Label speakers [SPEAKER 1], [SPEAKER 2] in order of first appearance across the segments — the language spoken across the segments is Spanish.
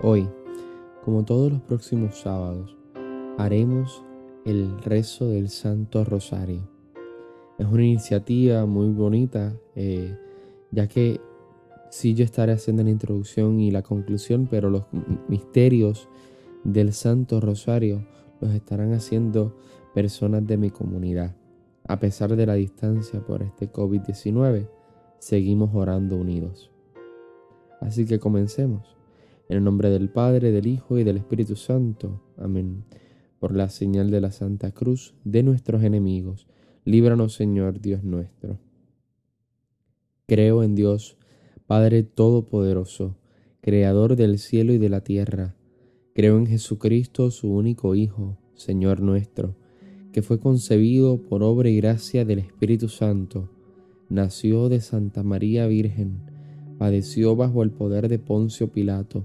[SPEAKER 1] Hoy, como todos los próximos sábados, haremos el rezo del Santo Rosario. Es una iniciativa muy bonita, eh, ya que sí yo estaré haciendo la introducción y la conclusión, pero los misterios del Santo Rosario los estarán haciendo personas de mi comunidad. A pesar de la distancia por este COVID-19, seguimos orando unidos. Así que comencemos. En el nombre del Padre, del Hijo y del Espíritu Santo. Amén. Por la señal de la Santa Cruz de nuestros enemigos, líbranos Señor Dios nuestro. Creo en Dios, Padre Todopoderoso, Creador del cielo y de la tierra. Creo en Jesucristo, su único Hijo, Señor nuestro, que fue concebido por obra y gracia del Espíritu Santo. Nació de Santa María Virgen, padeció bajo el poder de Poncio Pilato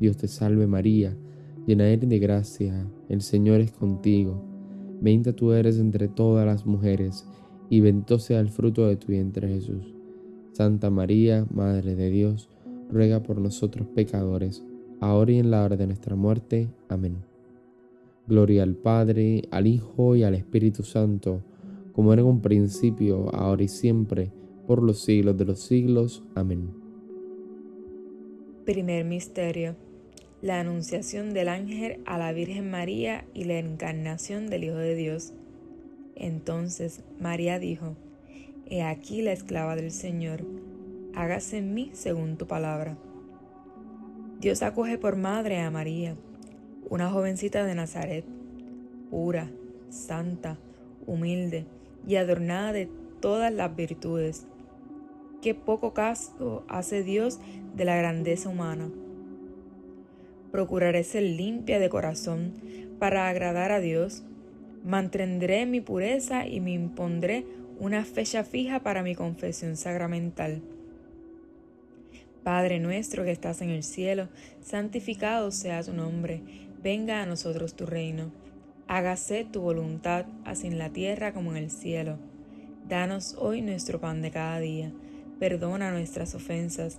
[SPEAKER 1] Dios te salve María, llena eres de gracia, el Señor es contigo. Bendita tú eres entre todas las mujeres, y bendito sea el fruto de tu vientre Jesús. Santa María, Madre de Dios, ruega por nosotros pecadores, ahora y en la hora de nuestra muerte. Amén. Gloria al Padre, al Hijo y al Espíritu Santo, como era en un principio, ahora y siempre, por los siglos de los siglos. Amén.
[SPEAKER 2] Primer Misterio la anunciación del ángel a la Virgen María y la encarnación del Hijo de Dios. Entonces María dijo, He aquí la esclava del Señor, hágase en mí según tu palabra. Dios acoge por madre a María, una jovencita de Nazaret, pura, santa, humilde y adornada de todas las virtudes. Qué poco caso hace Dios de la grandeza humana procuraré ser limpia de corazón para agradar a Dios. Mantendré mi pureza y me impondré una fecha fija para mi confesión sacramental. Padre nuestro que estás en el cielo, santificado sea tu nombre, venga a nosotros tu reino. Hágase tu voluntad, así en la tierra como en el cielo. Danos hoy nuestro pan de cada día. Perdona nuestras ofensas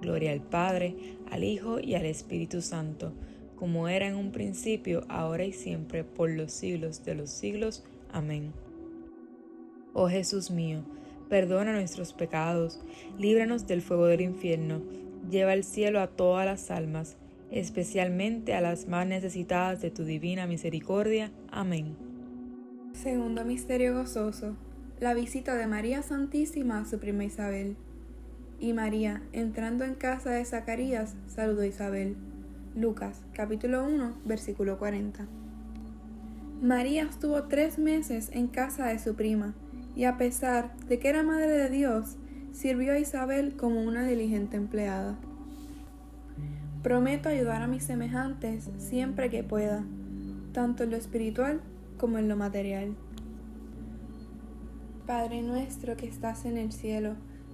[SPEAKER 2] Gloria al Padre, al Hijo y al Espíritu Santo como era en un principio, ahora y siempre, por los siglos de los siglos. Amén. Oh Jesús mío, perdona nuestros pecados, líbranos del fuego del infierno, lleva al cielo a todas las almas, especialmente a las más necesitadas de tu divina misericordia. Amén.
[SPEAKER 3] Segundo Misterio Gozoso, la visita de María Santísima a su prima Isabel. Y María, entrando en casa de Zacarías, saludó a Isabel. Lucas capítulo 1 versículo 40. María estuvo tres meses en casa de su prima y a pesar de que era madre de Dios, sirvió a Isabel como una diligente empleada. Prometo ayudar a mis semejantes siempre que pueda, tanto en lo espiritual como en lo material. Padre nuestro que estás en el cielo,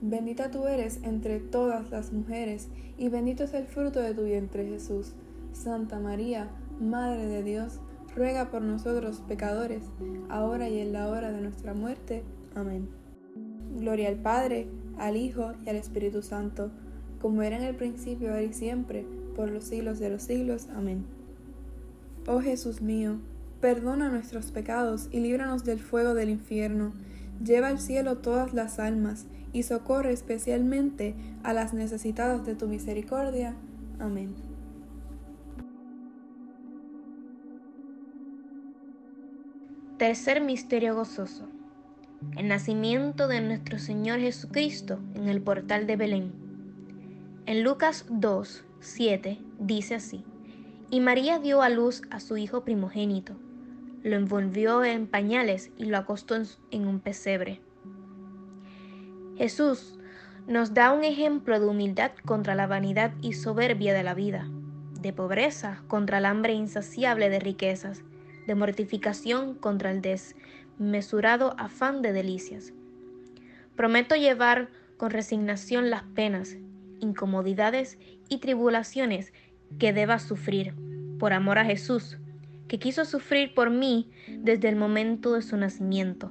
[SPEAKER 3] bendita tú eres entre todas las mujeres, y bendito es el fruto de tu vientre Jesús. Santa María, Madre de Dios, ruega por nosotros pecadores, ahora y en la hora de nuestra muerte. Amén. Gloria al Padre, al Hijo y al Espíritu Santo, como era en el principio, ahora y siempre, por los siglos de los siglos. Amén. Oh Jesús mío, perdona nuestros pecados y líbranos del fuego del infierno. Lleva al cielo todas las almas y socorre especialmente a las necesitadas de tu misericordia. Amén.
[SPEAKER 4] Tercer misterio gozoso. El nacimiento de nuestro Señor Jesucristo en el portal de Belén. En Lucas 2, 7 dice así. Y María dio a luz a su hijo primogénito, lo envolvió en pañales y lo acostó en un pesebre. Jesús nos da un ejemplo de humildad contra la vanidad y soberbia de la vida, de pobreza contra el hambre insaciable de riquezas, de mortificación contra el desmesurado afán de delicias. Prometo llevar con resignación las penas, incomodidades y tribulaciones que deba sufrir por amor a Jesús, que quiso sufrir por mí desde el momento de su nacimiento.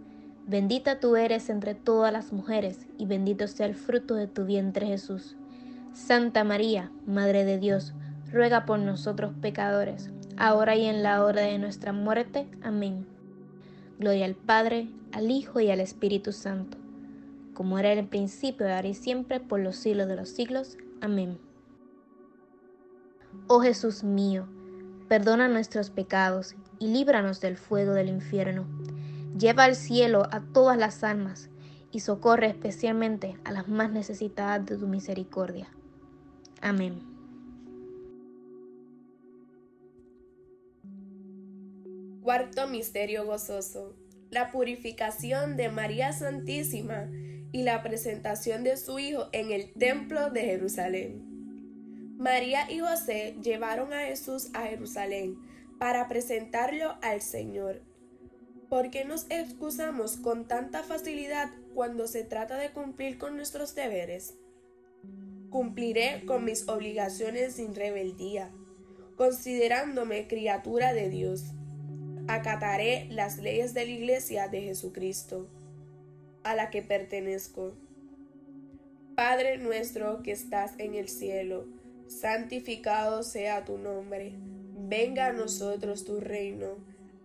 [SPEAKER 4] Bendita tú eres entre todas las mujeres, y bendito sea el fruto de tu vientre Jesús. Santa María, Madre de Dios, ruega por nosotros pecadores, ahora y en la hora de nuestra muerte. Amén. Gloria al Padre, al Hijo y al Espíritu Santo, como era en el principio, ahora y siempre, por los siglos de los siglos. Amén. Oh Jesús mío, perdona nuestros pecados y líbranos del fuego del infierno Lleva al cielo a todas las almas y socorre especialmente a las más necesitadas de tu misericordia. Amén.
[SPEAKER 5] Cuarto Misterio Gozoso. La purificación de María Santísima y la presentación de su Hijo en el Templo de Jerusalén. María y José llevaron a Jesús a Jerusalén para presentarlo al Señor ¿Por qué nos excusamos con tanta facilidad cuando se trata de cumplir con nuestros deberes? Cumpliré con mis obligaciones sin rebeldía, considerándome criatura de Dios. Acataré las leyes de la Iglesia de Jesucristo, a la que pertenezco. Padre nuestro que estás en el cielo, santificado sea tu nombre. Venga a nosotros tu reino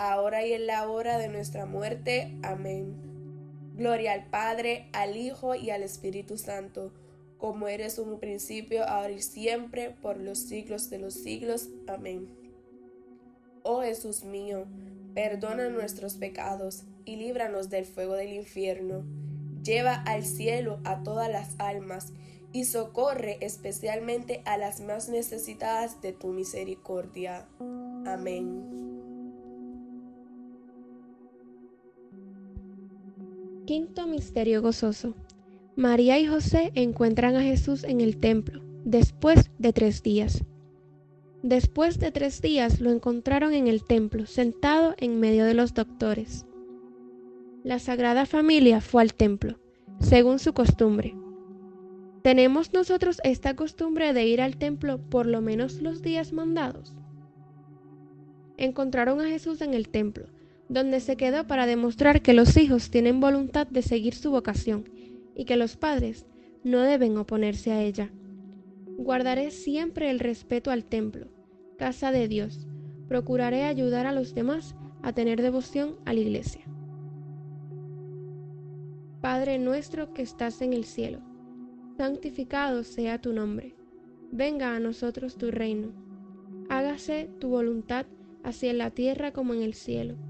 [SPEAKER 5] ahora y en la hora de nuestra muerte. Amén. Gloria al Padre, al Hijo y al Espíritu Santo, como eres un principio, ahora y siempre, por los siglos de los siglos. Amén. Oh Jesús mío, perdona nuestros pecados y líbranos del fuego del infierno. Lleva al cielo a todas las almas y socorre especialmente a las más necesitadas de tu misericordia. Amén.
[SPEAKER 6] Quinto Misterio Gozoso. María y José encuentran a Jesús en el templo, después de tres días. Después de tres días lo encontraron en el templo, sentado en medio de los doctores. La Sagrada Familia fue al templo, según su costumbre. ¿Tenemos nosotros esta costumbre de ir al templo por lo menos los días mandados? Encontraron a Jesús en el templo, donde se quedó para demostrar que los hijos tienen voluntad de seguir su vocación y que los padres no deben oponerse a ella. Guardaré siempre el respeto al templo, casa de Dios. Procuraré ayudar a los demás a tener devoción a la iglesia. Padre nuestro que estás en el cielo, santificado sea tu nombre. Venga a nosotros tu reino. Hágase tu voluntad así en la tierra como en el cielo.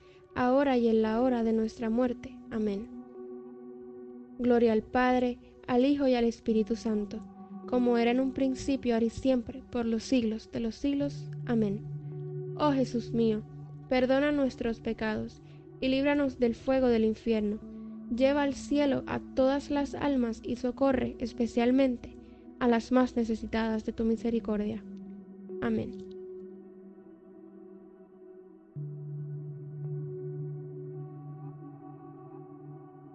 [SPEAKER 6] ahora y en la hora de nuestra muerte. Amén. Gloria al Padre, al Hijo y al Espíritu Santo, como era en un principio, ahora y siempre, por los siglos de los siglos. Amén. Oh Jesús mío, perdona nuestros pecados y líbranos del fuego del infierno. Lleva al cielo a todas las almas y socorre especialmente a las más necesitadas de tu misericordia. Amén.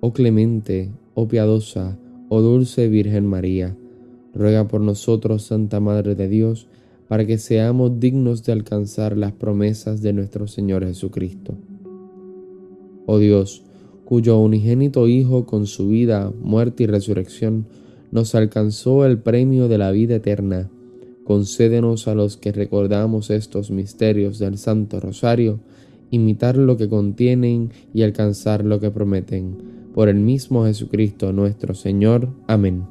[SPEAKER 1] Oh clemente, oh piadosa, Oh dulce Virgen María, ruega por nosotros, Santa Madre de Dios, para que seamos dignos de alcanzar las promesas de nuestro Señor Jesucristo. Oh Dios, cuyo unigénito Hijo con su vida, muerte y resurrección nos alcanzó el premio de la vida eterna, concédenos a los que recordamos estos misterios del Santo Rosario, imitar lo que contienen y alcanzar lo que prometen por el mismo Jesucristo nuestro Señor. Amén.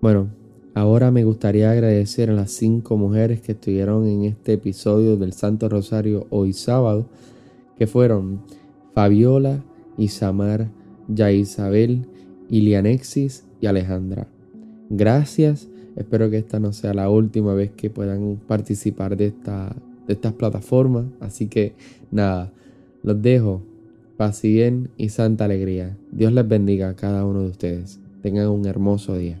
[SPEAKER 1] Bueno, ahora me gustaría agradecer a las cinco mujeres que estuvieron en este episodio del Santo Rosario hoy sábado, que fueron Fabiola, Isamar, Ya Isabel, Ilianexis y Alejandra. Gracias, espero que esta no sea la última vez que puedan participar de, esta, de estas plataformas, así que nada, los dejo paz y bien y santa alegría. Dios les bendiga a cada uno de ustedes. Tengan un hermoso día.